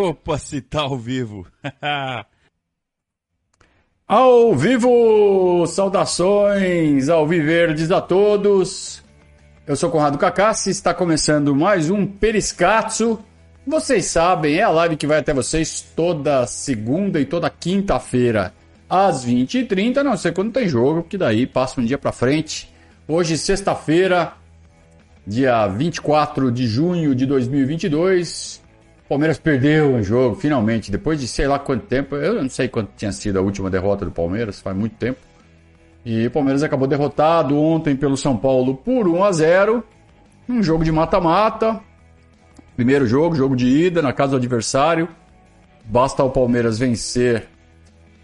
Opa, se tá ao vivo. ao vivo, saudações ao Viverdes a todos. Eu sou Conrado Cacassi, está começando mais um Periscatso. Vocês sabem, é a live que vai até vocês toda segunda e toda quinta-feira às 20h30, não sei quando tem jogo, porque daí passa um dia pra frente. Hoje, sexta-feira, dia 24 de junho de 2022. Palmeiras perdeu o jogo, finalmente, depois de sei lá quanto tempo. Eu não sei quanto tinha sido a última derrota do Palmeiras, faz muito tempo. E o Palmeiras acabou derrotado ontem pelo São Paulo por 1 a 0 um jogo de mata-mata. Primeiro jogo, jogo de ida na casa do adversário. Basta o Palmeiras vencer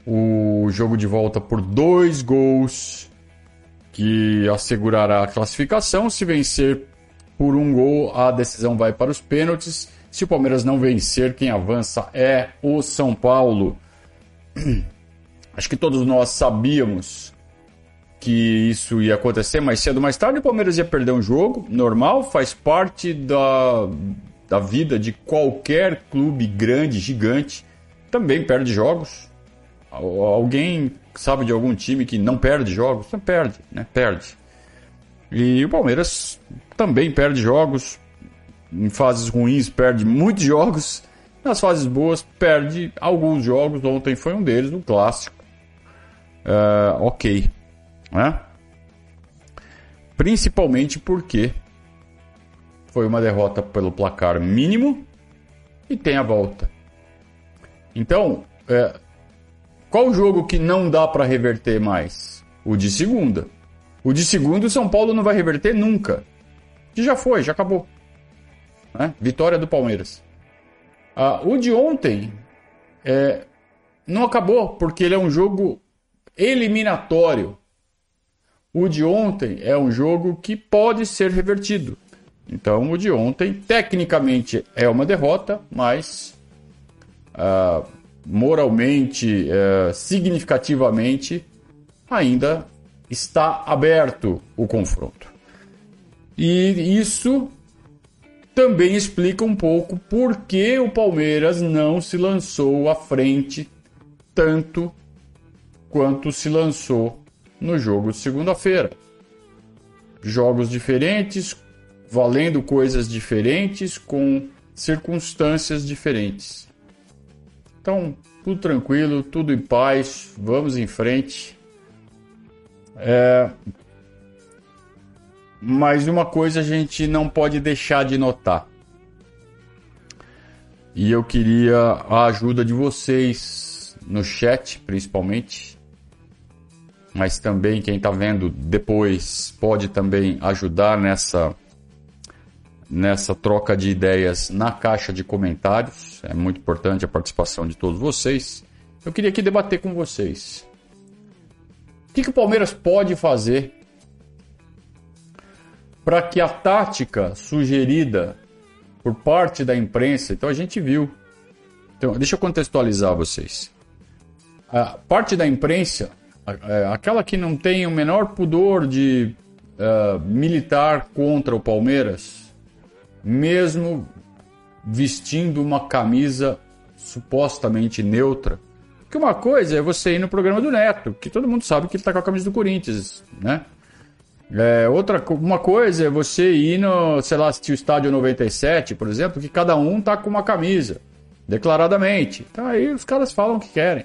o jogo de volta por dois gols, que assegurará a classificação. Se vencer por um gol, a decisão vai para os pênaltis. Se o Palmeiras não vencer, quem avança é o São Paulo. Acho que todos nós sabíamos que isso ia acontecer mais cedo ou mais tarde. O Palmeiras ia perder um jogo, normal, faz parte da, da vida de qualquer clube grande, gigante. Também perde jogos. Alguém sabe de algum time que não perde jogos? Não perde, né? Perde. E o Palmeiras também perde jogos. Em fases ruins, perde muitos jogos. Nas fases boas, perde alguns jogos. Ontem foi um deles, um clássico. Uh, ok. Né? Principalmente porque foi uma derrota pelo placar mínimo e tem a volta. Então, é, qual jogo que não dá para reverter mais? O de segunda. O de segundo, o São Paulo não vai reverter nunca. Que já foi, já acabou. Né? Vitória do Palmeiras. Ah, o de ontem é, não acabou, porque ele é um jogo eliminatório. O de ontem é um jogo que pode ser revertido. Então, o de ontem, tecnicamente, é uma derrota, mas ah, moralmente, eh, significativamente, ainda está aberto o confronto. E isso também explica um pouco por que o Palmeiras não se lançou à frente tanto quanto se lançou no jogo de segunda-feira. Jogos diferentes, valendo coisas diferentes, com circunstâncias diferentes. Então, tudo tranquilo, tudo em paz, vamos em frente. É... Mas uma coisa a gente não pode deixar de notar. E eu queria a ajuda de vocês no chat, principalmente. Mas também quem está vendo depois pode também ajudar nessa nessa troca de ideias na caixa de comentários. É muito importante a participação de todos vocês. Eu queria aqui debater com vocês. O que, que o Palmeiras pode fazer para que a tática sugerida por parte da imprensa, então a gente viu. Então, deixa eu contextualizar vocês. A parte da imprensa, é, aquela que não tem o menor pudor de uh, militar contra o Palmeiras, mesmo vestindo uma camisa supostamente neutra, porque uma coisa é você ir no programa do Neto, que todo mundo sabe que ele tá com a camisa do Corinthians, né? É, outra uma coisa é você ir no, sei lá, assistir o estádio 97, por exemplo, que cada um tá com uma camisa, declaradamente. Então aí os caras falam o que querem.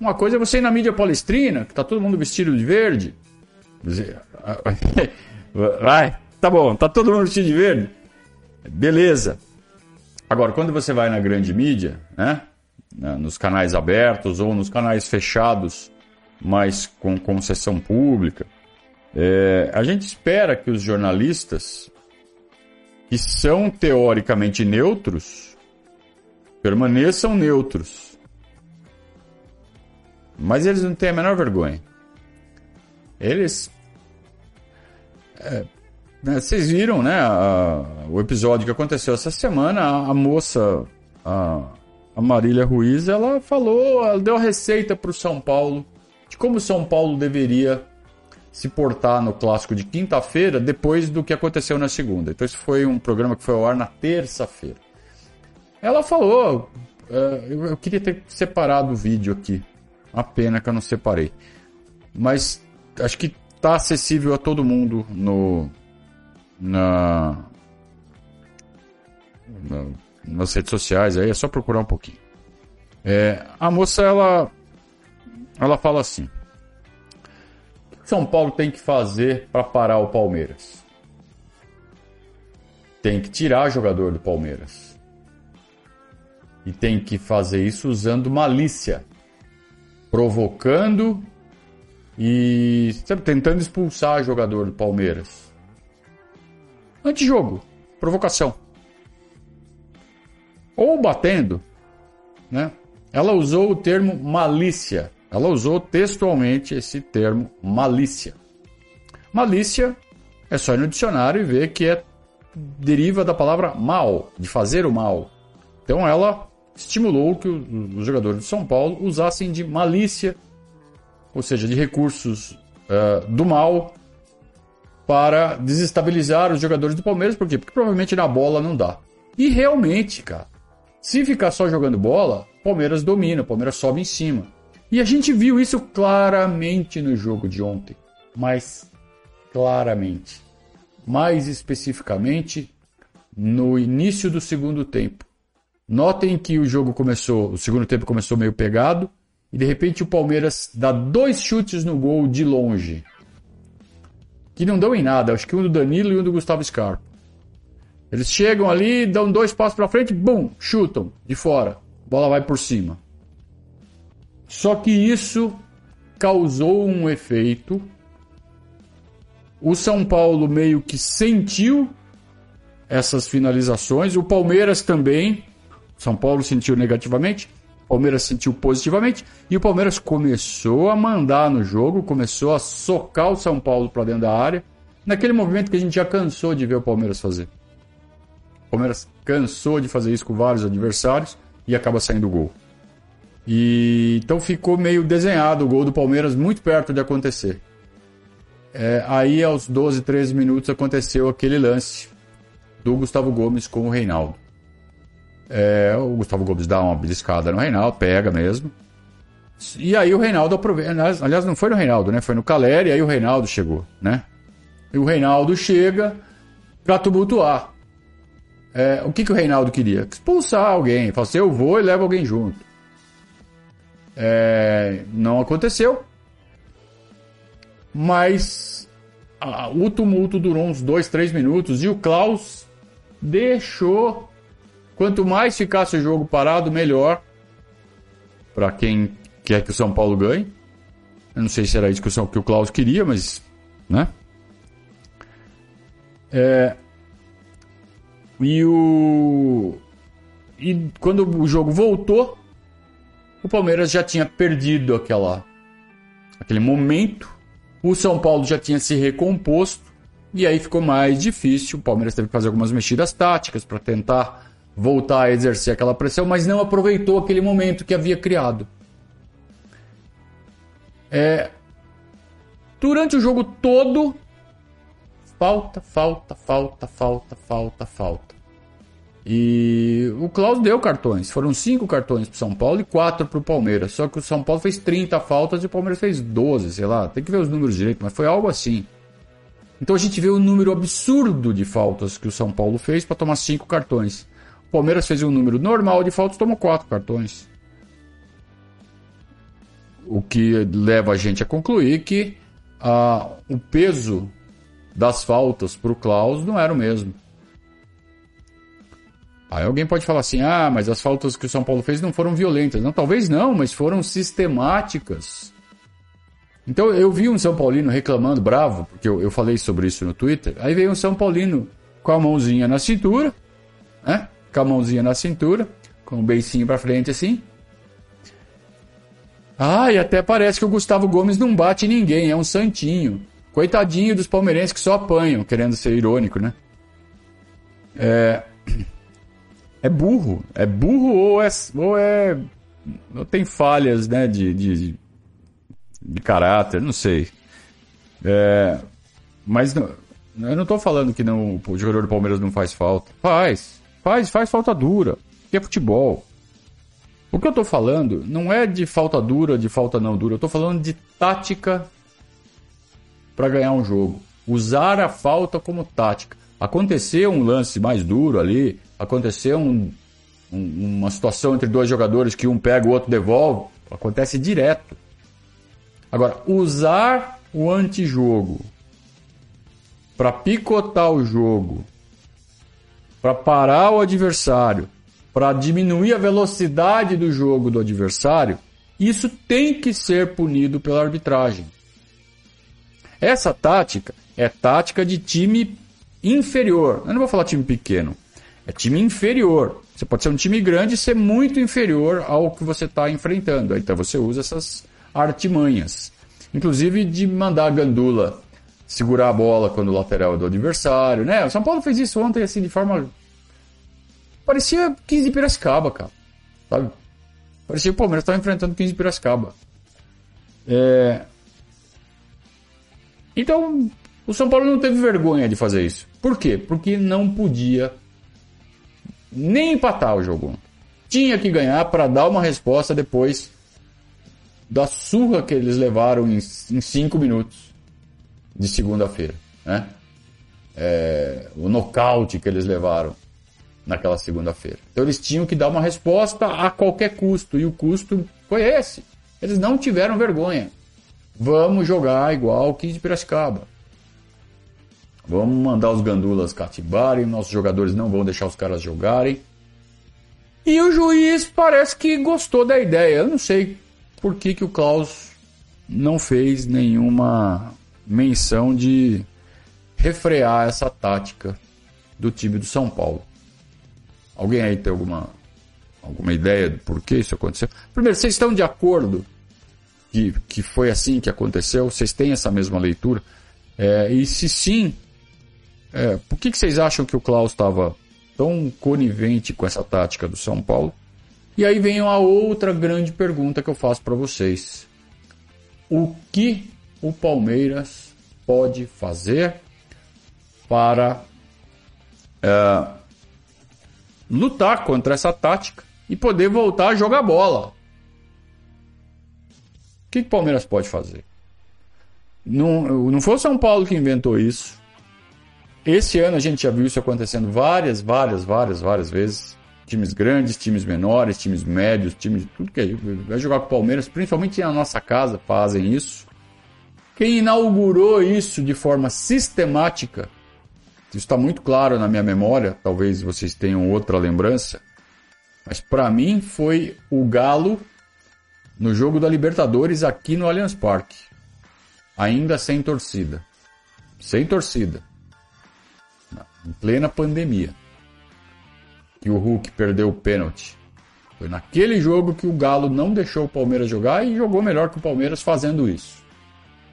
Uma coisa é você ir na mídia palestrina, que tá todo mundo vestido de verde. Vai, tá bom, tá todo mundo vestido de verde. Beleza. Agora, quando você vai na grande mídia, né? nos canais abertos ou nos canais fechados, mas com concessão pública. É, a gente espera que os jornalistas, que são teoricamente neutros, permaneçam neutros. Mas eles não têm a menor vergonha. Eles. É, né, vocês viram, né? A, o episódio que aconteceu essa semana. A, a moça. A, a Marília Ruiz, ela falou, ela deu a receita para o São Paulo de como São Paulo deveria se portar no clássico de quinta-feira depois do que aconteceu na segunda. Então, esse foi um programa que foi ao ar na terça-feira. ela falou. é, eu, queria ter separado o vídeo aqui. Uma pena que eu não separei. Mas acho que tá acessível a todo mundo no. Na. na nas redes sociais aí, é só procurar um pouquinho. É, a moça, ela. Ela fala assim. São Paulo tem que fazer para parar o Palmeiras? Tem que tirar jogador do Palmeiras. E tem que fazer isso usando malícia. Provocando e sabe, tentando expulsar jogador do Palmeiras. Antijogo, provocação. Ou batendo, né? Ela usou o termo malícia. Ela usou textualmente esse termo malícia. Malícia é só ir no dicionário e ver que é deriva da palavra mal, de fazer o mal. Então ela estimulou que os jogadores de São Paulo usassem de malícia, ou seja, de recursos uh, do mal para desestabilizar os jogadores do Palmeiras. Por quê? Porque provavelmente na bola não dá. E realmente, cara, se ficar só jogando bola, Palmeiras domina, Palmeiras sobe em cima. E a gente viu isso claramente no jogo de ontem. Mas claramente. Mais especificamente no início do segundo tempo. Notem que o jogo começou, o segundo tempo começou meio pegado e de repente o Palmeiras dá dois chutes no gol de longe. Que não dão em nada, acho que um do Danilo e um do Gustavo Scarpa. Eles chegam ali, dão dois passos para frente, bum, chutam de fora. Bola vai por cima. Só que isso causou um efeito. O São Paulo meio que sentiu essas finalizações, o Palmeiras também. São Paulo sentiu negativamente, Palmeiras sentiu positivamente e o Palmeiras começou a mandar no jogo, começou a socar o São Paulo para dentro da área, naquele movimento que a gente já cansou de ver o Palmeiras fazer. O Palmeiras cansou de fazer isso com vários adversários e acaba saindo gol. E então ficou meio desenhado o gol do Palmeiras muito perto de acontecer. É, aí aos 12, 13 minutos aconteceu aquele lance do Gustavo Gomes com o Reinaldo. É, o Gustavo Gomes dá uma beliscada no Reinaldo, pega mesmo. E aí o Reinaldo aproveita. Aliás, não foi no Reinaldo, né? Foi no Caleri, aí o Reinaldo chegou, né? E o Reinaldo chega para tumultuar. É, o que, que o Reinaldo queria? Expulsar alguém. Fala assim, eu vou e levo alguém junto. É, não aconteceu. Mas a, o tumulto durou uns dois, três minutos e o Klaus deixou. Quanto mais ficasse o jogo parado, melhor. Para quem quer que o São Paulo ganhe. Eu não sei se era isso que o, que o Klaus queria, mas. Né? É, e o. E quando o jogo voltou, o Palmeiras já tinha perdido aquela, aquele momento. O São Paulo já tinha se recomposto. E aí ficou mais difícil. O Palmeiras teve que fazer algumas mexidas táticas para tentar voltar a exercer aquela pressão, mas não aproveitou aquele momento que havia criado. É, durante o jogo todo, falta, falta, falta, falta, falta, falta. E o Klaus deu cartões. Foram cinco cartões para São Paulo e quatro para o Palmeiras. Só que o São Paulo fez 30 faltas e o Palmeiras fez 12, sei lá. Tem que ver os números direito, mas foi algo assim. Então a gente vê o um número absurdo de faltas que o São Paulo fez para tomar cinco cartões. O Palmeiras fez um número normal de faltas tomou quatro cartões. O que leva a gente a concluir que ah, o peso das faltas para o Klaus não era o mesmo. Aí alguém pode falar assim: ah, mas as faltas que o São Paulo fez não foram violentas. Não, talvez não, mas foram sistemáticas. Então eu vi um São Paulino reclamando, bravo, porque eu, eu falei sobre isso no Twitter. Aí veio um São Paulino com a mãozinha na cintura, né? Com a mãozinha na cintura, com o beicinho pra frente assim. Ah, e até parece que o Gustavo Gomes não bate ninguém, é um santinho. Coitadinho dos palmeirenses que só apanham, querendo ser irônico, né? É é burro. É burro ou é. Ou é tem falhas né, de, de, de caráter, não sei. É, mas não, eu não estou falando que não, o jogador do Palmeiras não faz falta. Faz. Faz, faz falta dura. que é futebol. O que eu estou falando não é de falta dura, de falta não dura. Eu estou falando de tática para ganhar um jogo. Usar a falta como tática. Aconteceu um lance mais duro ali, aconteceu um, um, uma situação entre dois jogadores que um pega, o outro devolve. Acontece direto. Agora, usar o antijogo para picotar o jogo, para parar o adversário, para diminuir a velocidade do jogo do adversário, isso tem que ser punido pela arbitragem. Essa tática é tática de time inferior. Eu não vou falar time pequeno. É time inferior. Você pode ser um time grande e ser muito inferior ao que você está enfrentando. Então você usa essas artimanhas. Inclusive de mandar a gandula segurar a bola quando o lateral é do adversário, né? O São Paulo fez isso ontem assim de forma parecia 15 de Piracicaba, cara. Sabe? Parecia que o Palmeiras estava enfrentando 15 de Piracicaba. É... Então, o São Paulo não teve vergonha de fazer isso. Por quê? Porque não podia nem empatar o jogo. Tinha que ganhar para dar uma resposta depois da surra que eles levaram em, em cinco minutos de segunda-feira. Né? É, o nocaute que eles levaram naquela segunda-feira. Então eles tinham que dar uma resposta a qualquer custo, e o custo foi esse. Eles não tiveram vergonha. Vamos jogar igual o 15 de Piracicaba. Vamos mandar os gandulas cativarem, nossos jogadores não vão deixar os caras jogarem. E o juiz parece que gostou da ideia. Eu não sei por que, que o Klaus não fez nenhuma menção de refrear essa tática do time do São Paulo. Alguém aí tem alguma, alguma ideia de por que isso aconteceu? Primeiro, vocês estão de acordo que, que foi assim que aconteceu? Vocês têm essa mesma leitura? É, e se sim, é, por que, que vocês acham que o Klaus estava tão conivente com essa tática do São Paulo? E aí vem a outra grande pergunta que eu faço para vocês. O que o Palmeiras pode fazer para é, lutar contra essa tática e poder voltar a jogar bola? O que, que o Palmeiras pode fazer? Não, não foi o São Paulo que inventou isso. Esse ano a gente já viu isso acontecendo várias, várias, várias, várias vezes. Times grandes, times menores, times médios, times. Tudo que é, vai jogar com o Palmeiras, principalmente na nossa casa, fazem isso. Quem inaugurou isso de forma sistemática, isso está muito claro na minha memória, talvez vocês tenham outra lembrança, mas para mim foi o Galo no jogo da Libertadores aqui no Allianz Parque. Ainda sem torcida. Sem torcida em plena pandemia, que o Hulk perdeu o pênalti. Foi naquele jogo que o Galo não deixou o Palmeiras jogar e jogou melhor que o Palmeiras fazendo isso.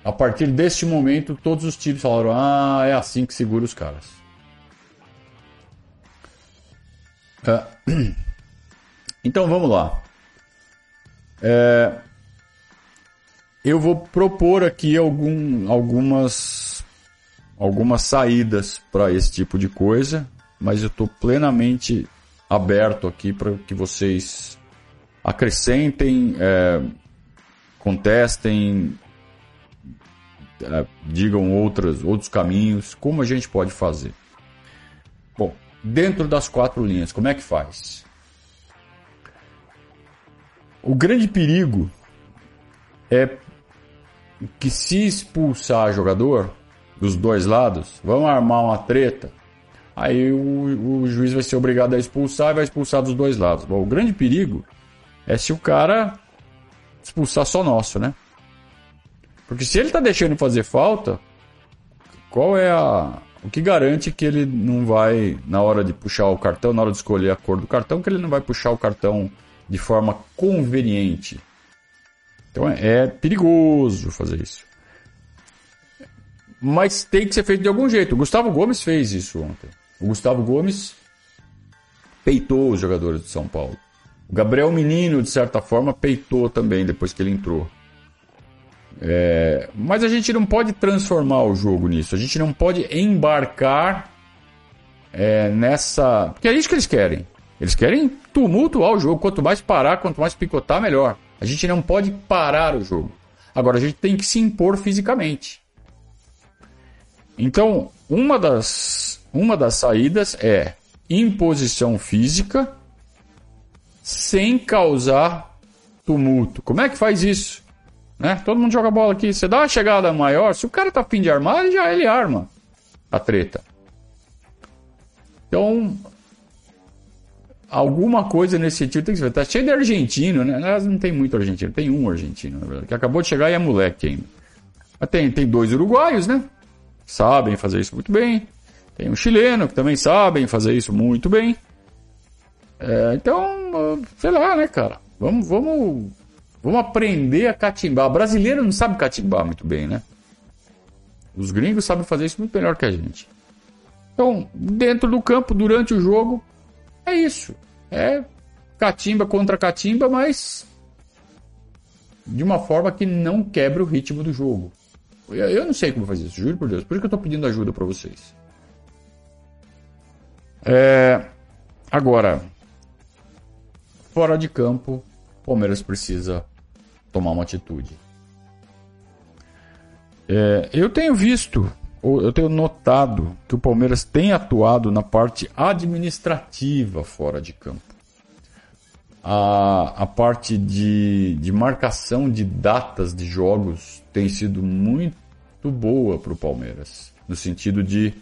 A partir deste momento, todos os times falaram: ah, é assim que segura os caras. É. Então vamos lá. É... Eu vou propor aqui algum, algumas algumas saídas para esse tipo de coisa, mas eu estou plenamente aberto aqui para que vocês acrescentem, é, contestem, é, digam outras, outros caminhos, como a gente pode fazer. Bom, dentro das quatro linhas, como é que faz? O grande perigo é que se expulsar jogador, dos dois lados, vão armar uma treta, aí o, o juiz vai ser obrigado a expulsar e vai expulsar dos dois lados. Bom, o grande perigo é se o cara expulsar só nosso, né? Porque se ele tá deixando fazer falta, qual é a. O que garante que ele não vai, na hora de puxar o cartão, na hora de escolher a cor do cartão, que ele não vai puxar o cartão de forma conveniente? Então é, é perigoso fazer isso mas tem que ser feito de algum jeito. O Gustavo Gomes fez isso ontem. O Gustavo Gomes peitou os jogadores de São Paulo. O Gabriel Menino, de certa forma, peitou também depois que ele entrou. É, mas a gente não pode transformar o jogo nisso. A gente não pode embarcar é, nessa. Porque é isso que eles querem. Eles querem tumultuar o jogo. Quanto mais parar, quanto mais picotar, melhor. A gente não pode parar o jogo. Agora a gente tem que se impor fisicamente. Então, uma das, uma das saídas é imposição física sem causar tumulto. Como é que faz isso? Né? Todo mundo joga bola aqui. Você dá uma chegada maior, se o cara tá afim de armar, ele já ele arma a treta. Então, alguma coisa nesse sentido tem que ser. Tá cheio de argentino, né? Aliás, não tem muito argentino, tem um argentino, na verdade, que acabou de chegar e é moleque ainda. Mas tem, tem dois uruguaios, né? Sabem fazer isso muito bem. Tem um chileno que também sabem fazer isso muito bem. É, então, sei lá, né, cara? Vamos, vamos, vamos aprender a catimbar. O brasileiro não sabe catimbar muito bem, né? Os gringos sabem fazer isso muito melhor que a gente. Então, dentro do campo, durante o jogo, é isso. É catimba contra catimba, mas de uma forma que não quebra o ritmo do jogo. Eu não sei como fazer isso, juro por Deus. Por isso que eu estou pedindo ajuda para vocês. É... Agora, fora de campo, o Palmeiras precisa tomar uma atitude. É... Eu tenho visto eu tenho notado que o Palmeiras tem atuado na parte administrativa fora de campo. A, a parte de, de marcação de datas de jogos tem sido muito boa para o Palmeiras, no sentido de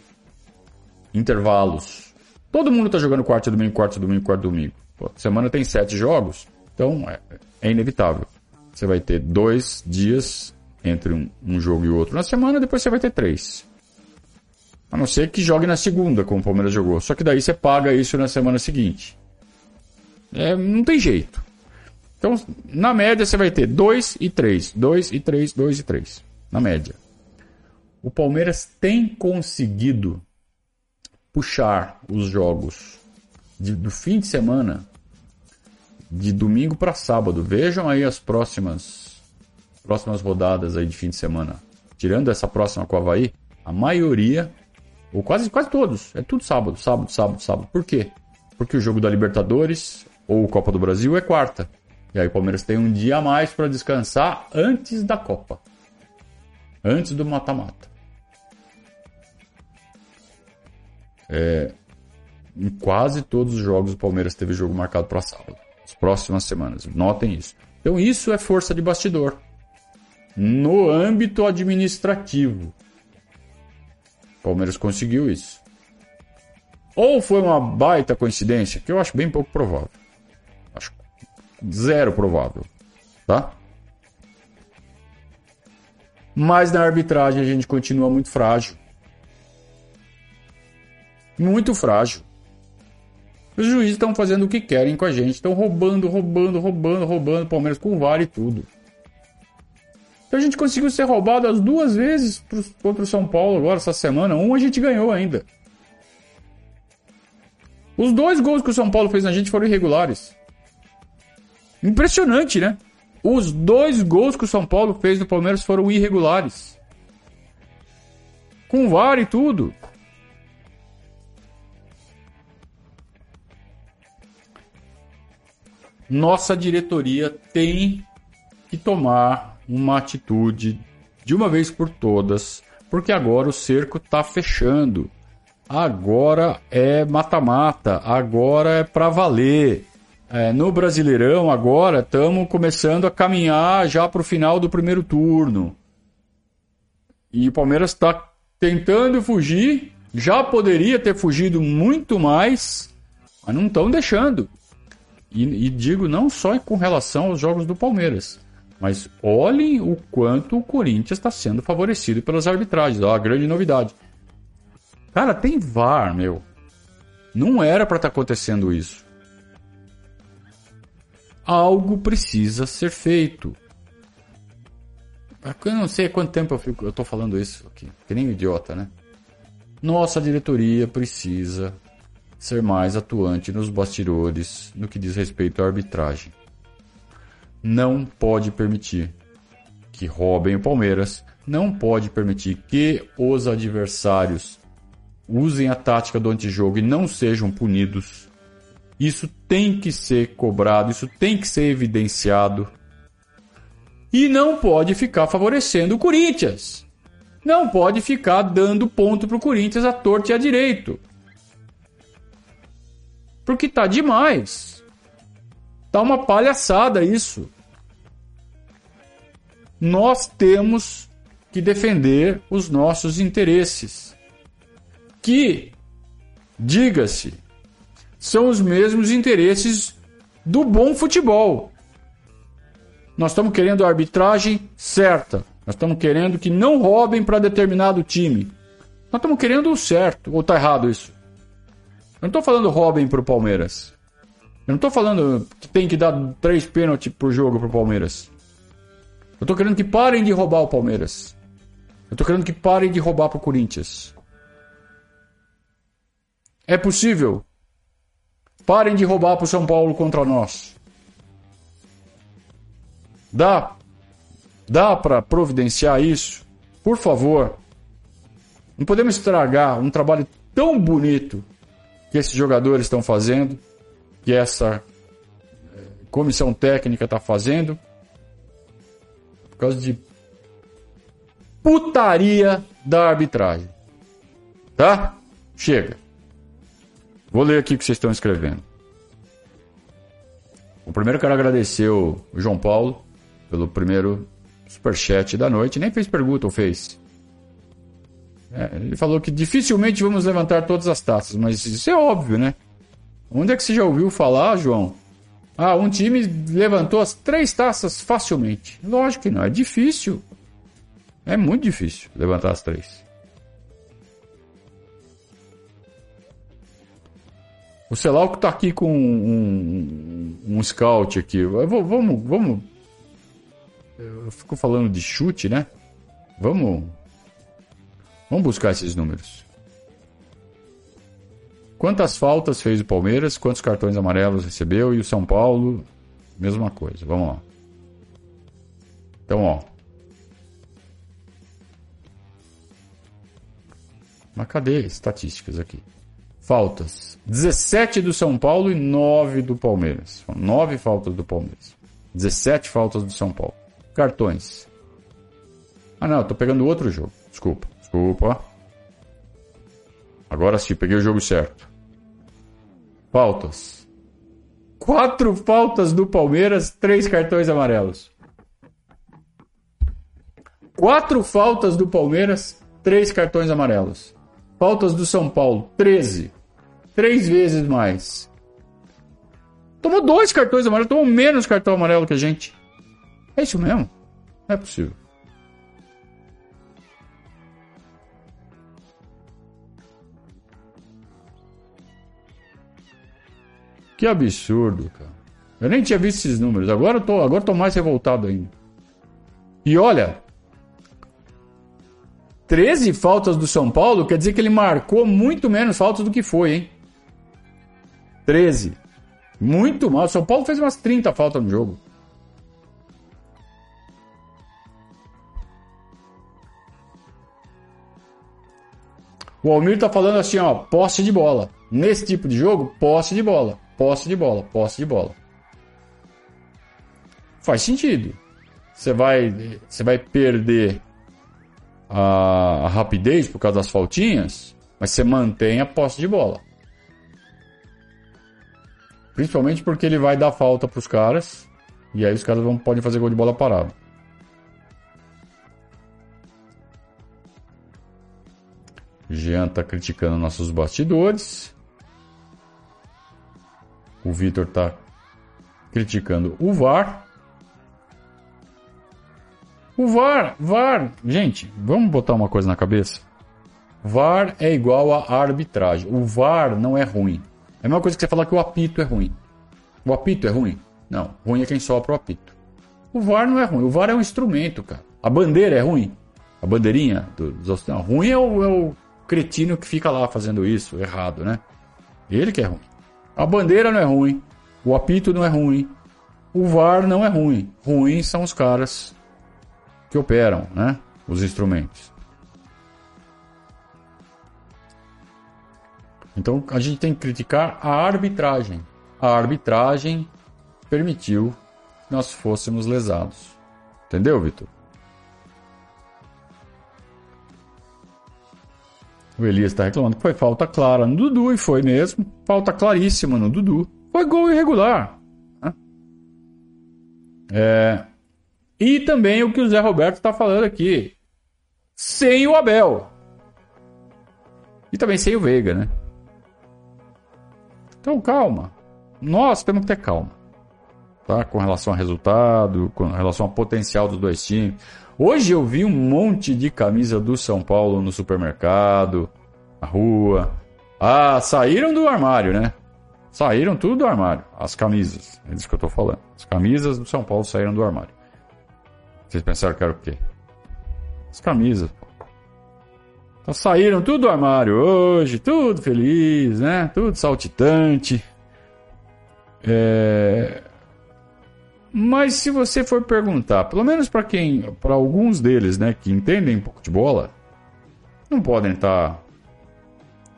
intervalos. Todo mundo está jogando quarto domingo, quarto domingo, quarto domingo. Pô, semana tem sete jogos, então é, é inevitável. Você vai ter dois dias entre um, um, jogo e outro na semana, depois você vai ter três. A não ser que jogue na segunda, como o Palmeiras jogou. Só que daí você paga isso na semana seguinte. É, não tem jeito. Então, na média, você vai ter 2 e 3. 2 e 3, 2 e 3. Na média. O Palmeiras tem conseguido puxar os jogos de, do fim de semana de domingo para sábado. Vejam aí as próximas próximas rodadas aí de fim de semana. Tirando essa próxima com o Havaí, a maioria ou quase, quase todos. É tudo sábado, sábado, sábado, sábado. Por quê? Porque o jogo da Libertadores ou Copa do Brasil é quarta. E aí o Palmeiras tem um dia a mais para descansar antes da Copa. Antes do mata-mata. É, em quase todos os jogos o Palmeiras teve jogo marcado para sábado. As próximas semanas. Notem isso. Então isso é força de bastidor. No âmbito administrativo. Palmeiras conseguiu isso. Ou foi uma baita coincidência, que eu acho bem pouco provável. Zero provável, tá? Mas na arbitragem a gente continua muito frágil. Muito frágil. Os juízes estão fazendo o que querem com a gente, estão roubando, roubando, roubando, roubando, Palmeiras com VAR e tudo. Então a gente conseguiu ser roubado as duas vezes contra o São Paulo agora, essa semana. Um a gente ganhou ainda. Os dois gols que o São Paulo fez na gente foram irregulares. Impressionante, né? Os dois gols que o São Paulo fez no Palmeiras foram irregulares. Com VAR e tudo. Nossa diretoria tem que tomar uma atitude de uma vez por todas, porque agora o cerco está fechando. Agora é mata-mata, agora é para valer. É, no Brasileirão, agora estamos começando a caminhar já para o final do primeiro turno. E o Palmeiras está tentando fugir, já poderia ter fugido muito mais, mas não estão deixando. E, e digo não só com relação aos jogos do Palmeiras. Mas olhem o quanto o Corinthians está sendo favorecido pelas arbitragens. Ó, a grande novidade. Cara, tem VAR, meu. Não era para estar tá acontecendo isso. Algo precisa ser feito. Eu não sei quanto tempo eu, fico, eu tô falando isso aqui. Que nem um idiota, né? Nossa diretoria precisa ser mais atuante nos bastidores no que diz respeito à arbitragem não pode permitir que roubem o Palmeiras, não pode permitir que os adversários usem a tática do antijogo e não sejam punidos. Isso tem que ser cobrado, isso tem que ser evidenciado. E não pode ficar favorecendo o Corinthians. Não pode ficar dando ponto pro Corinthians à torta e à direito. Porque tá demais. Tá uma palhaçada isso. Nós temos que defender os nossos interesses. Que, diga-se, são os mesmos interesses do bom futebol. Nós estamos querendo a arbitragem certa. Nós estamos querendo que não roubem para determinado time. Nós estamos querendo o certo. Ou está errado isso? Eu não estou falando roubem para o Palmeiras. Eu não estou falando que tem que dar três pênaltis por jogo para o Palmeiras. Eu estou querendo que parem de roubar o Palmeiras. Eu estou querendo que parem de roubar para o Corinthians. É possível Parem de roubar para o São Paulo contra nós. Dá, dá para providenciar isso? Por favor. Não podemos estragar um trabalho tão bonito que esses jogadores estão fazendo, que essa eh, comissão técnica está fazendo, por causa de putaria da arbitragem. Tá? Chega. Vou ler aqui o que vocês estão escrevendo. O primeiro quero agradecer o João Paulo pelo primeiro superchat da noite. Nem fez pergunta ou fez? É, ele falou que dificilmente vamos levantar todas as taças, mas isso é óbvio, né? Onde é que você já ouviu falar, João? Ah, um time levantou as três taças facilmente. Lógico que não, é difícil. É muito difícil levantar as três. O Celauco tá aqui com um, um, um scout aqui. Vamos, vamos. Eu fico falando de chute, né? Vamos. Vamos buscar esses números. Quantas faltas fez o Palmeiras? Quantos cartões amarelos recebeu? E o São Paulo? Mesma coisa. Vamos lá. Então, ó. Mas cadê estatísticas aqui? Faltas. 17 do São Paulo e 9 do Palmeiras. 9 faltas do Palmeiras. 17 faltas do São Paulo. Cartões. Ah não, tô pegando outro jogo. Desculpa, desculpa. Agora sim, peguei o jogo certo. Faltas. Quatro faltas do Palmeiras, três cartões amarelos. Quatro faltas do Palmeiras, três cartões amarelos. Faltas do São Paulo, 13. Três vezes mais. Tomou dois cartões amarelos, tomou menos cartão amarelo que a gente. É isso mesmo? Não é possível. Que absurdo, cara. Eu nem tinha visto esses números. Agora eu tô, agora eu tô mais revoltado ainda. E olha, 13 faltas do São Paulo quer dizer que ele marcou muito menos faltas do que foi, hein? 13. Muito mal. O São Paulo fez umas 30 faltas no jogo. O Almir tá falando assim, ó, posse de bola. Nesse tipo de jogo, posse de bola, posse de bola, posse de bola. Faz sentido. Você vai, você vai perder a, a rapidez por causa das faltinhas, mas você mantém a posse de bola. Principalmente porque ele vai dar falta para os caras e aí os caras vão, podem fazer gol de bola parado. Jean tá criticando nossos bastidores. O Vitor tá criticando o VAR. O VAR, VAR, gente, vamos botar uma coisa na cabeça. VAR é igual a arbitragem. O VAR não é ruim. É a mesma coisa que você falar que o apito é ruim. O apito é ruim? Não, ruim é quem sopra o apito. O VAR não é ruim. O VAR é um instrumento, cara. A bandeira é ruim. A bandeirinha dos não, ruim é o, é o cretino que fica lá fazendo isso errado, né? Ele que é ruim. A bandeira não é ruim. O apito não é ruim. O VAR não é ruim. Ruins são os caras que operam, né? Os instrumentos. Então a gente tem que criticar a arbitragem. a arbitragem permitiu que nós fôssemos lesados. Entendeu, Vitor? O Elias está reclamando que foi falta clara no Dudu, e foi mesmo. Falta claríssima no Dudu. Foi gol irregular. Né? É... E também o que o Zé Roberto está falando aqui. Sem o Abel. E também sem o Veiga, né? Então calma. Nós temos que ter calma. Tá? Com relação ao resultado, com relação ao potencial dos dois times. Hoje eu vi um monte de camisa do São Paulo no supermercado, na rua. Ah, saíram do armário, né? Saíram tudo do armário. As camisas. É disso que eu tô falando. As camisas do São Paulo saíram do armário. Vocês pensaram que era o quê? As camisas. Então saíram tudo do armário hoje, tudo feliz, né? Tudo saltitante. É... Mas se você for perguntar, pelo menos para quem, para alguns deles, né, que entendem um pouco de bola, não podem estar tá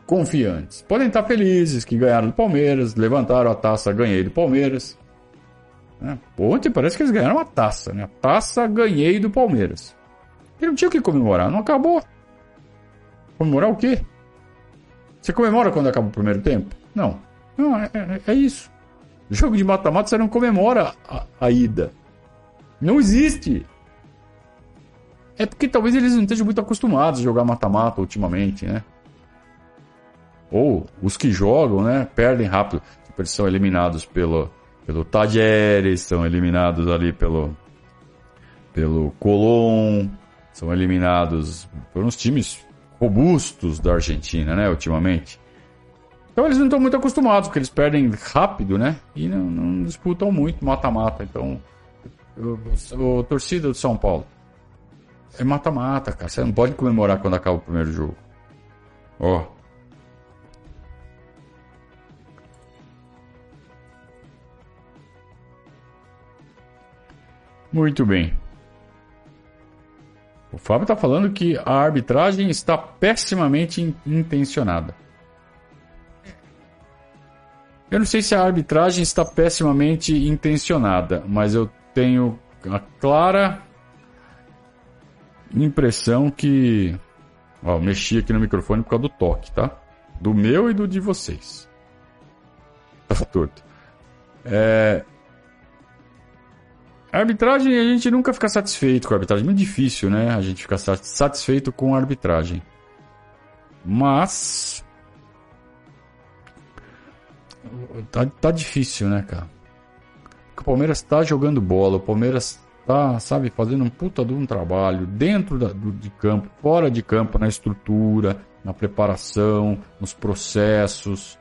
confiantes. Podem estar tá felizes que ganharam do Palmeiras, levantaram a taça, ganhei do Palmeiras. Né? Ontem parece que eles ganharam uma taça, né? A taça ganhei do Palmeiras. E não tinha o que comemorar, não acabou. Comemorar o quê? Você comemora quando acaba o primeiro tempo? Não. Não, é, é, é isso. Jogo de mata-mata você não comemora a, a ida. Não existe. É porque talvez eles não estejam muito acostumados a jogar mata-mata ultimamente, né? Ou os que jogam, né, perdem rápido. Eles são eliminados pelo, pelo Tajeres, são eliminados ali pelo, pelo Colón, são eliminados por uns times robustos da Argentina, né, ultimamente. Então eles não estão muito acostumados, porque eles perdem rápido, né? E não, não disputam muito mata-mata. Então, o, torcida do São Paulo é mata-mata, cara. Você não pode comemorar quando acaba o primeiro jogo. Ó. Oh. Muito bem. O Fábio está falando que a arbitragem está pessimamente intencionada. Eu não sei se a arbitragem está pessimamente intencionada, mas eu tenho a clara impressão que. Ó, mexi aqui no microfone por causa do toque, tá? Do meu e do de vocês. Tá torto. É... A arbitragem, a gente nunca fica satisfeito com a arbitragem. É muito difícil, né? A gente ficar satisfeito com a arbitragem. Mas Tá, tá difícil, né, cara? O Palmeiras tá jogando bola, o Palmeiras tá, sabe, fazendo um puta de um trabalho dentro da, do, de campo, fora de campo, na estrutura, na preparação, nos processos,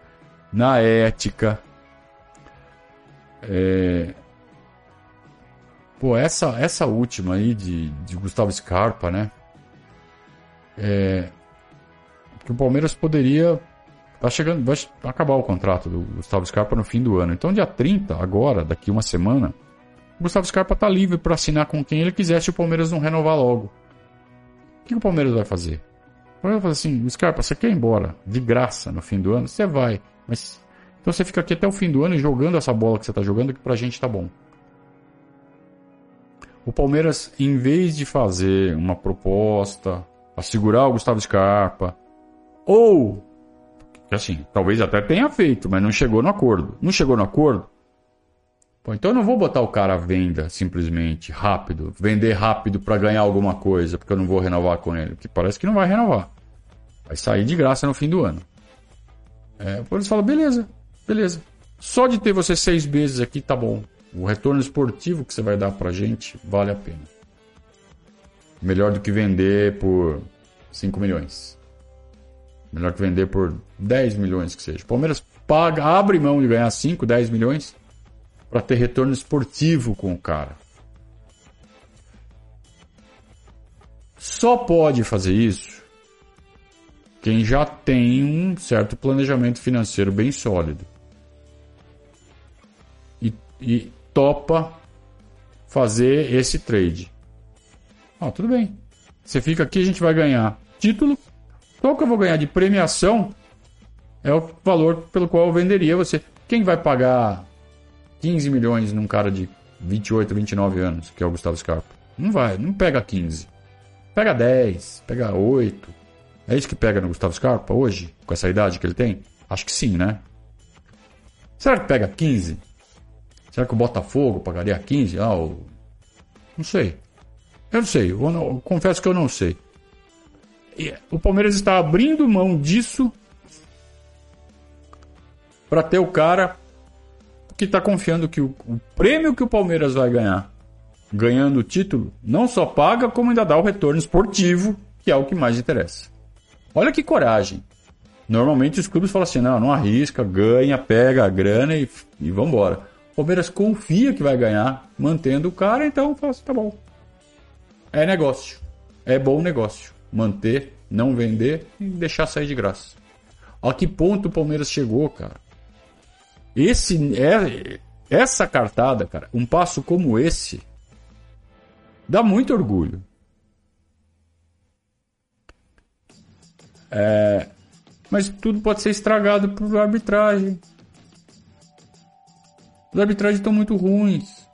na ética. É... Pô, essa, essa última aí de, de Gustavo Scarpa, né? É... Que o Palmeiras poderia Tá chegando, vai acabar o contrato do Gustavo Scarpa no fim do ano. Então, dia 30, agora, daqui uma semana, o Gustavo Scarpa tá livre para assinar com quem ele quiser se o Palmeiras não renovar logo. O que o Palmeiras vai fazer? O Palmeiras vai fazer assim: Scarpa, você quer ir embora de graça no fim do ano? Você vai. Mas então você fica aqui até o fim do ano jogando essa bola que você tá jogando, que pra gente tá bom. O Palmeiras, em vez de fazer uma proposta para segurar o Gustavo Scarpa, ou assim, talvez até tenha feito, mas não chegou no acordo. Não chegou no acordo? Pô, então eu não vou botar o cara à venda simplesmente, rápido, vender rápido para ganhar alguma coisa, porque eu não vou renovar com ele, porque parece que não vai renovar. Vai sair de graça no fim do ano. É, eles falam, beleza, beleza. Só de ter você seis meses aqui tá bom. O retorno esportivo que você vai dar pra gente vale a pena. Melhor do que vender por 5 milhões. Melhor que vender por 10 milhões que seja. O Palmeiras paga, abre mão de ganhar 5, 10 milhões para ter retorno esportivo com o cara. Só pode fazer isso quem já tem um certo planejamento financeiro bem sólido. E, e topa fazer esse trade. Ah, tudo bem. Você fica aqui, a gente vai ganhar título o que eu vou ganhar de premiação é o valor pelo qual eu venderia você. Quem vai pagar 15 milhões num cara de 28, 29 anos, que é o Gustavo Scarpa? Não vai, não pega 15. Pega 10, pega 8. É isso que pega no Gustavo Scarpa hoje, com essa idade que ele tem? Acho que sim, né? Será que pega 15? Será que o Botafogo pagaria 15? Ah, não sei. Eu não sei, eu, não, eu confesso que eu não sei. E o Palmeiras está abrindo mão disso para ter o cara que está confiando que o, o, prêmio que o Palmeiras vai ganhar, ganhando o título, não só paga, como ainda dá o retorno esportivo, que é o que mais interessa. Olha que coragem. Normalmente os clubes falam assim: não, não arrisca, ganha, pega a grana e, e vambora. O Palmeiras confia que vai ganhar, mantendo o cara, então fala assim: tá bom. É negócio. É bom negócio. Manter, não vender e deixar sair de graça. A que ponto o Palmeiras chegou, cara? Esse é essa cartada, cara, um passo como esse dá muito orgulho. É, mas tudo pode ser estragado por arbitragem. As arbitragens estão muito ruins.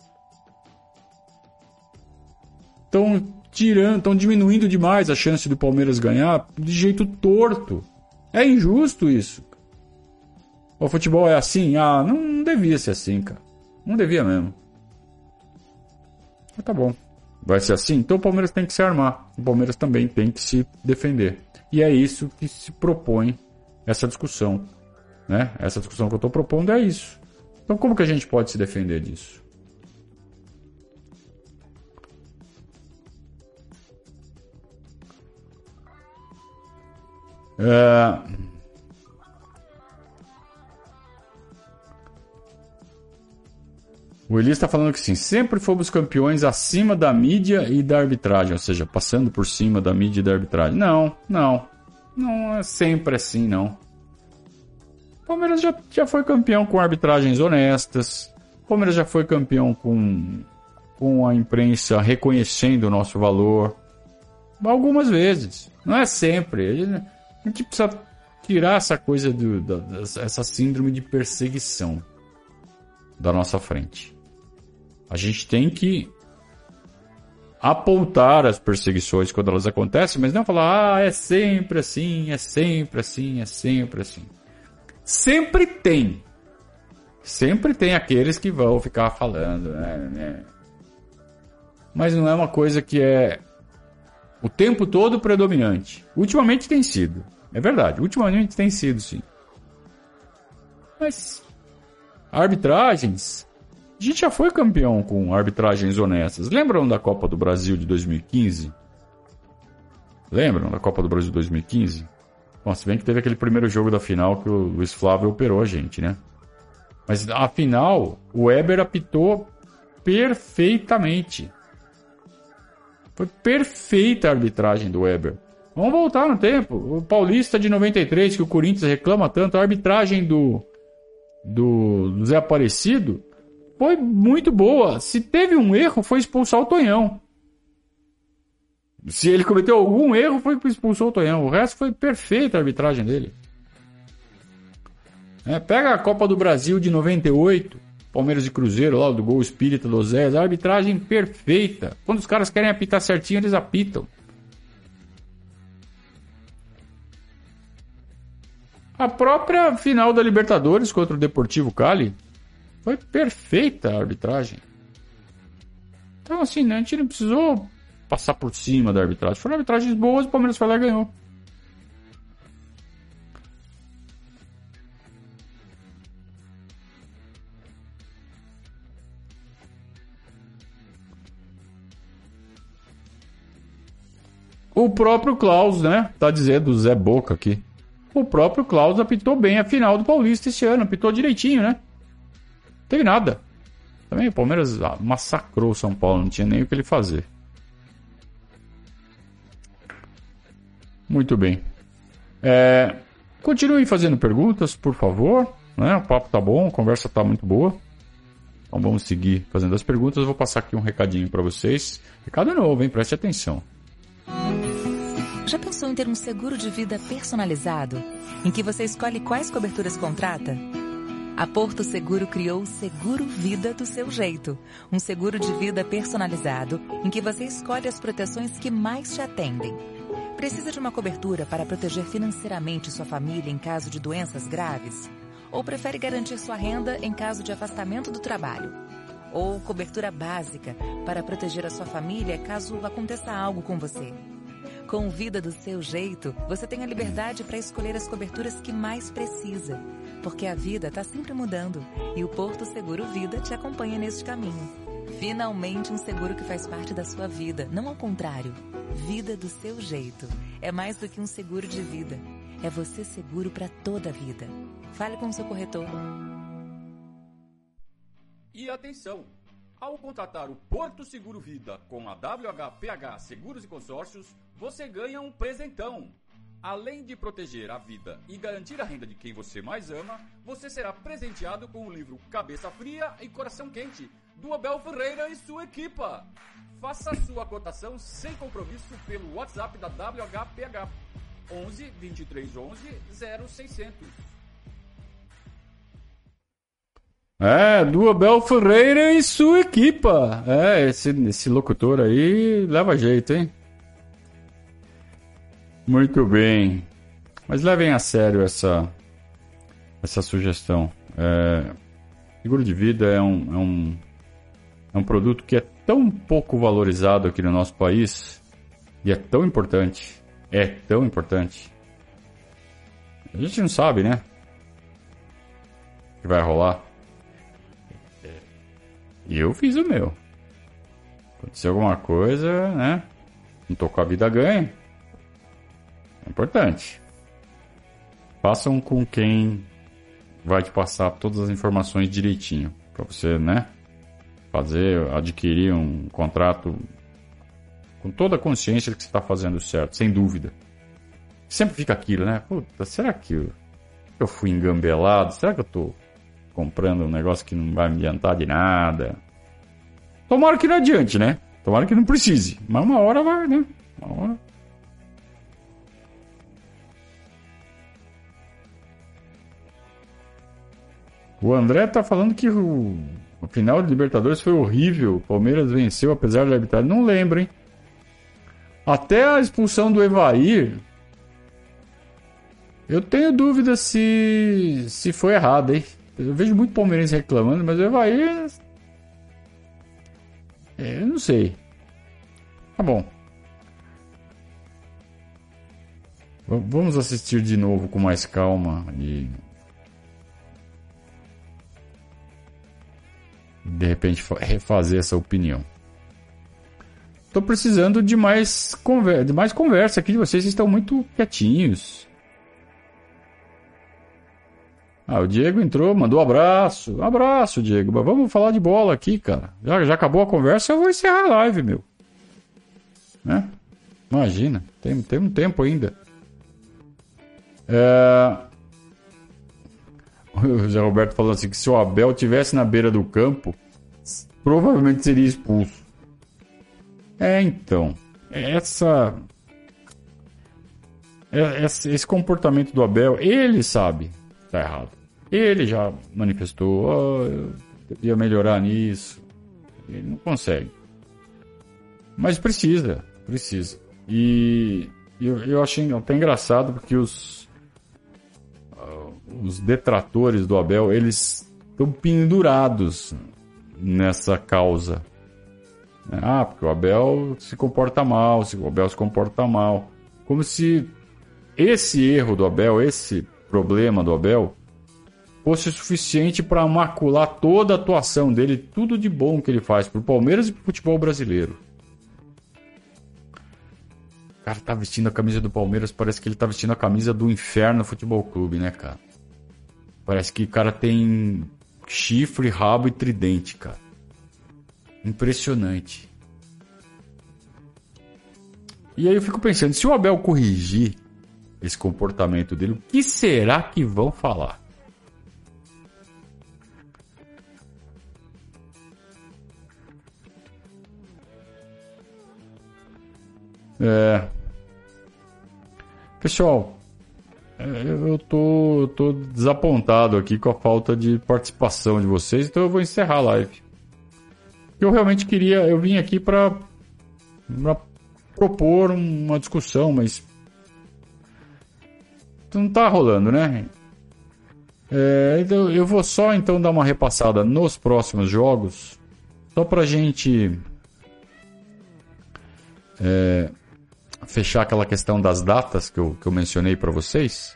Estão tirando, estão diminuindo demais a chance do Palmeiras ganhar de jeito torto. É injusto isso. O futebol é assim? Ah, não, não devia ser assim, cara. Não devia mesmo. Mas tá bom. Vai ser assim? Então o Palmeiras tem que se armar. O Palmeiras também tem que se defender. E é isso que se propõe essa discussão. Né? Essa discussão que eu estou propondo é isso. Então como que a gente pode se defender disso? É... O Elias está falando que sim, sempre fomos campeões acima da mídia e da arbitragem, ou seja, passando por cima da mídia e da arbitragem. Não, não. Não é sempre assim, não. Palmeiras já, já foi campeão com arbitragens honestas. Palmeiras já foi campeão com, com a imprensa reconhecendo o nosso valor. Algumas vezes. Não é sempre. A gente precisa tirar essa coisa, do, da, essa síndrome de perseguição da nossa frente. A gente tem que apontar as perseguições quando elas acontecem, mas não falar, ah, é sempre assim, é sempre assim, é sempre assim. Sempre tem. Sempre tem aqueles que vão ficar falando, né, né? Mas não é uma coisa que é o tempo todo predominante. Ultimamente tem sido. É verdade, ultimamente tem sido, sim. Mas arbitragens a gente já foi campeão com arbitragens honestas. Lembram da Copa do Brasil de 2015? Lembram da Copa do Brasil de 2015? Bom, se bem que teve aquele primeiro jogo da final que o Luiz Flávio operou a gente, né? Mas a final, o Weber apitou perfeitamente. Foi perfeita a arbitragem do Weber. Vamos voltar no tempo. O Paulista de 93, que o Corinthians reclama tanto, a arbitragem do, do, do Zé Aparecido foi muito boa. Se teve um erro, foi expulsar o Tonhão. Se ele cometeu algum erro, foi expulsar o Tonhão. O resto foi perfeita a arbitragem dele. É, pega a Copa do Brasil de 98, Palmeiras e Cruzeiro, lá do gol espírita do Zé, a arbitragem perfeita. Quando os caras querem apitar certinho, eles apitam. A própria final da Libertadores contra o Deportivo Cali foi perfeita a arbitragem. Então, assim, né, a gente não precisou passar por cima da arbitragem. Foram arbitragens boas, o Palmeiras foi lá e ganhou. O próprio Klaus, né? Tá dizendo o Zé Boca aqui. O próprio Klaus apitou bem a final do Paulista esse ano, apitou direitinho, né? Teve nada. Também o Palmeiras massacrou o São Paulo, não tinha nem o que ele fazer. Muito bem. É, continue fazendo perguntas, por favor. Né? O papo tá bom, a conversa tá muito boa. Então vamos seguir fazendo as perguntas. Eu vou passar aqui um recadinho para vocês. Recado novo, hein? Preste atenção. Já pensou em ter um seguro de vida personalizado? Em que você escolhe quais coberturas contrata? A Porto Seguro criou o Seguro Vida do seu jeito. Um seguro de vida personalizado em que você escolhe as proteções que mais te atendem. Precisa de uma cobertura para proteger financeiramente sua família em caso de doenças graves? Ou prefere garantir sua renda em caso de afastamento do trabalho? Ou cobertura básica para proteger a sua família caso aconteça algo com você? Com Vida do seu jeito, você tem a liberdade para escolher as coberturas que mais precisa porque a vida está sempre mudando e o Porto Seguro Vida te acompanha neste caminho. Finalmente um seguro que faz parte da sua vida, não ao contrário. Vida do seu jeito. É mais do que um seguro de vida. É você seguro para toda a vida. Fale com o seu corretor. E atenção! Ao contratar o Porto Seguro Vida com a WHPH Seguros e Consórcios, você ganha um presentão. Além de proteger a vida e garantir a renda de quem você mais ama, você será presenteado com o livro Cabeça Fria e Coração Quente, do Abel Ferreira e sua equipa. Faça sua cotação sem compromisso pelo WhatsApp da WHPH 11 23 11 0600. É, do Abel Ferreira e sua equipa. É, esse, esse locutor aí leva jeito, hein? Muito bem. Mas levem a sério essa, essa sugestão. É, seguro de vida é um, é, um, é um produto que é tão pouco valorizado aqui no nosso país e é tão importante. É tão importante. A gente não sabe, né? O que vai rolar. E eu fiz o meu. Aconteceu alguma coisa, né? Não tô com a vida ganha. É importante. Façam com quem vai te passar todas as informações direitinho. Para você, né? Fazer, adquirir um contrato com toda a consciência de que você está fazendo certo, sem dúvida. Sempre fica aquilo, né? Puta, será que eu, eu fui engambelado? Será que eu tô comprando um negócio que não vai me adiantar de nada? Tomara que não adiante, né? Tomara que não precise. Mas uma hora vai, né? Uma hora. O André tá falando que o, o final de Libertadores foi horrível. Palmeiras venceu apesar da arbitragem. Não lembro, hein? Até a expulsão do Evair. Eu tenho dúvida se se foi errado, hein? Eu vejo muito palmeirense reclamando, mas o Evair. É, eu não sei. Tá bom. Vamos assistir de novo com mais calma e de repente refazer essa opinião. Estou precisando de mais, de mais conversa aqui de vocês, vocês estão muito quietinhos. Ah, o Diego entrou, mandou um abraço. Um abraço, Diego. Mas vamos falar de bola aqui, cara. Já, já acabou a conversa, eu vou encerrar a live, meu. Né? Imagina, tem, tem um tempo ainda. É... O José Roberto falou assim que se o Abel tivesse na beira do campo, provavelmente seria expulso. É, então, essa é, esse comportamento do Abel, ele sabe que tá errado. Ele já manifestou, oh, eu devia melhorar nisso. Ele não consegue. Mas precisa, precisa. E eu, eu achei até engraçado porque os os detratores do Abel, eles estão pendurados nessa causa. Ah, porque o Abel se comporta mal, se o Abel se comporta mal. Como se esse erro do Abel, esse problema do Abel, fosse suficiente para macular toda a atuação dele, tudo de bom que ele faz para o Palmeiras e para o futebol brasileiro. O cara tá vestindo a camisa do Palmeiras, parece que ele tá vestindo a camisa do Inferno Futebol Clube, né, cara? Parece que o cara tem chifre, rabo e tridente, cara. Impressionante. E aí eu fico pensando, se o Abel corrigir esse comportamento dele, o que será que vão falar? É. Pessoal, eu tô, tô desapontado aqui com a falta de participação de vocês, então eu vou encerrar a live. Eu realmente queria, eu vim aqui para propor uma discussão, mas não tá rolando, né? É, então eu vou só então dar uma repassada nos próximos jogos, só pra gente é, fechar aquela questão das datas que eu, que eu mencionei para vocês.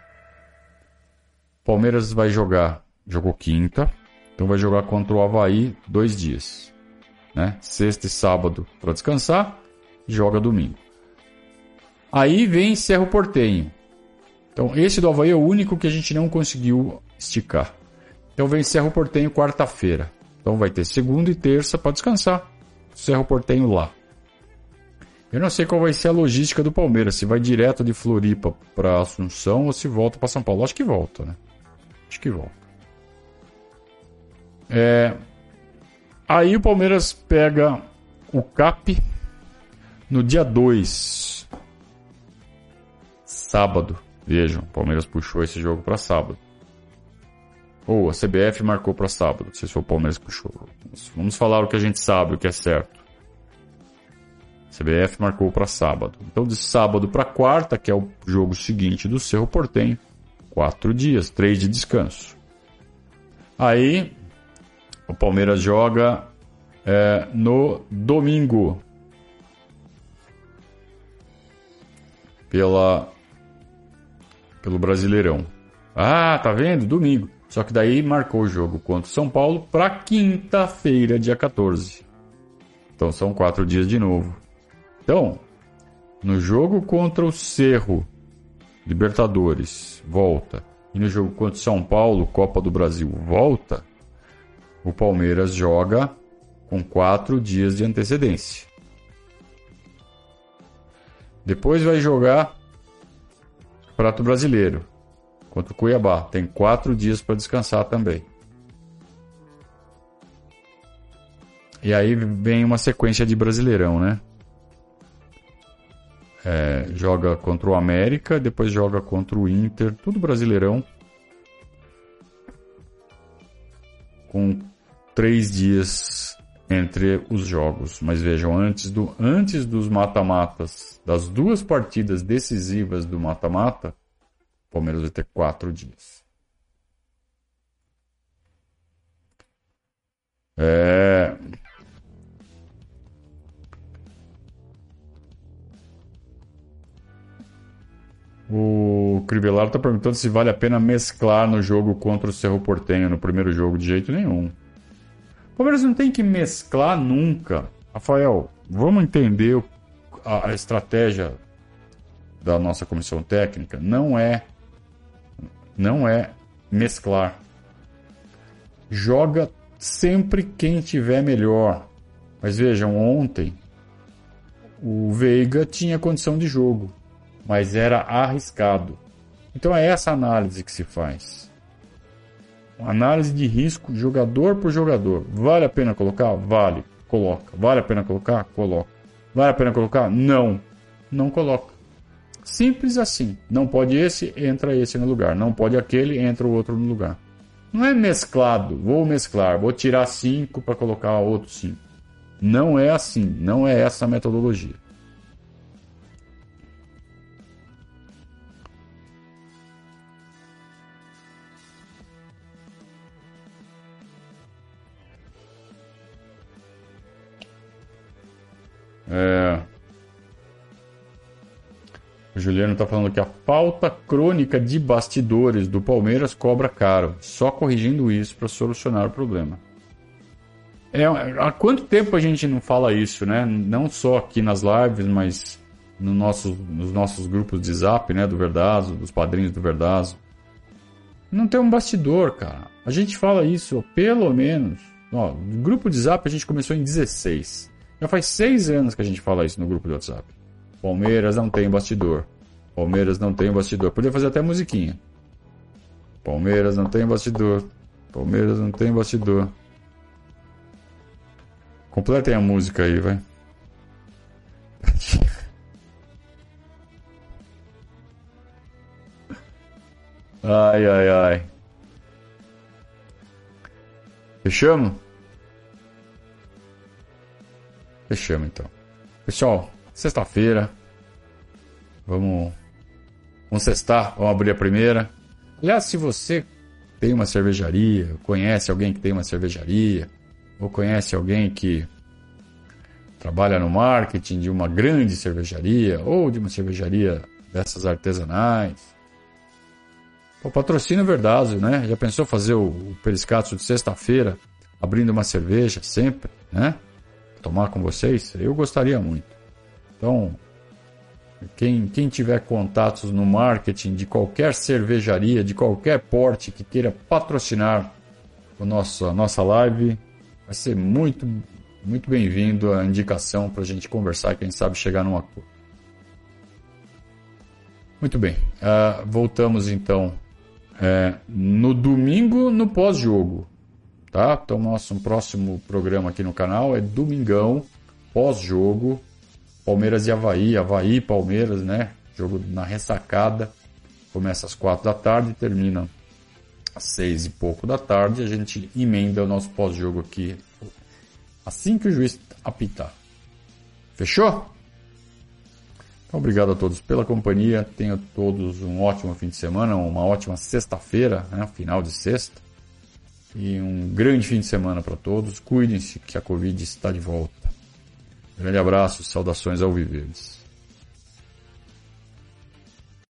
Palmeiras vai jogar, jogou quinta, então vai jogar contra o Havaí dois dias, né? Sexta e sábado para descansar, joga domingo. Aí vem Cerro Portenho. Então esse do Havaí é o único que a gente não conseguiu esticar. Então vem Cerro Portenho quarta-feira. Então vai ter segunda e terça para descansar. Cerro Portenho lá. Eu não sei qual vai ser a logística do Palmeiras, se vai direto de Floripa para Assunção ou se volta para São Paulo. Acho que volta, né? Acho que volta. É... Aí o Palmeiras pega o CAP no dia 2. Sábado. Vejam, o Palmeiras puxou esse jogo para sábado. Ou a CBF marcou para sábado, se foi o Palmeiras que puxou. Vamos falar o que a gente sabe, o que é certo. CBF marcou para sábado. Então, de sábado para quarta, que é o jogo seguinte do Cerro Portenho, quatro dias, três de descanso. Aí, o Palmeiras joga é, no domingo. Pela, pelo Brasileirão. Ah, tá vendo? Domingo. Só que daí marcou o jogo contra o São Paulo para quinta-feira, dia 14. Então são quatro dias de novo. Então, no jogo contra o Cerro, Libertadores, volta. E no jogo contra o São Paulo, Copa do Brasil, volta. O Palmeiras joga com quatro dias de antecedência. Depois vai jogar Prato Brasileiro contra o Cuiabá. Tem quatro dias para descansar também. E aí vem uma sequência de Brasileirão, né? É, joga contra o América, depois joga contra o Inter, tudo Brasileirão. Com três dias entre os jogos. Mas vejam, antes, do, antes dos mata-matas, das duas partidas decisivas do mata-mata, o Palmeiras vai ter quatro dias. É... O Crivellaro está perguntando se vale a pena mesclar no jogo contra o Cerro Portenho no primeiro jogo de jeito nenhum. O Palmeiras não tem que mesclar nunca. Rafael, vamos entender a estratégia da nossa comissão técnica. Não é não é mesclar. Joga sempre quem tiver melhor. Mas vejam, ontem o Veiga tinha condição de jogo, mas era arriscado. Então é essa análise que se faz. Análise de risco jogador por jogador. Vale a pena colocar? Vale. Coloca. Vale a pena colocar? Coloca. Vale a pena colocar? Não. Não coloca. Simples assim. Não pode esse, entra esse no lugar. Não pode aquele, entra o outro no lugar. Não é mesclado. Vou mesclar, vou tirar cinco para colocar outro cinco. Não é assim. Não é essa a metodologia. É. O Juliano está falando que a falta crônica de bastidores do Palmeiras cobra caro. Só corrigindo isso para solucionar o problema. É, há quanto tempo a gente não fala isso, né? Não só aqui nas lives, mas no nosso, nos nossos grupos de zap, né? Do Verdazo, dos padrinhos do Verdazo. Não tem um bastidor, cara. A gente fala isso, pelo menos. Ó, grupo de zap a gente começou em 16. Já faz seis anos que a gente fala isso no grupo de WhatsApp. Palmeiras não tem bastidor. Palmeiras não tem bastidor. Podia fazer até musiquinha. Palmeiras não tem bastidor. Palmeiras não tem bastidor. Completem a música aí, vai. Ai, ai, ai. Fechamos? Fechamos então. Pessoal, sexta-feira. Vamos. Vamos sextar, vamos abrir a primeira. Aliás, se você tem uma cervejaria, conhece alguém que tem uma cervejaria, ou conhece alguém que trabalha no marketing de uma grande cervejaria ou de uma cervejaria dessas artesanais. O patrocínio é verdade, né? Já pensou fazer o, o periscato de sexta-feira, abrindo uma cerveja sempre, né? Tomar com vocês? Eu gostaria muito. Então, quem, quem tiver contatos no marketing de qualquer cervejaria, de qualquer porte que queira patrocinar o nosso, a nossa live, vai ser muito, muito bem-vindo a indicação para a gente conversar quem sabe chegar num acordo. Muito bem, uh, voltamos então é, no domingo no pós-jogo, tá? Então nosso próximo programa aqui no canal é domingão pós-jogo Palmeiras e Havaí, Havaí e Palmeiras, né? Jogo na ressacada. Começa às quatro da tarde termina às seis e pouco da tarde. A gente emenda o nosso pós-jogo aqui assim que o juiz apitar. Fechou? Então, obrigado a todos pela companhia. Tenham todos um ótimo fim de semana, uma ótima sexta-feira, né? final de sexta. E um grande fim de semana para todos. Cuidem-se que a Covid está de volta. Grande abraço, saudações ao Viverdes.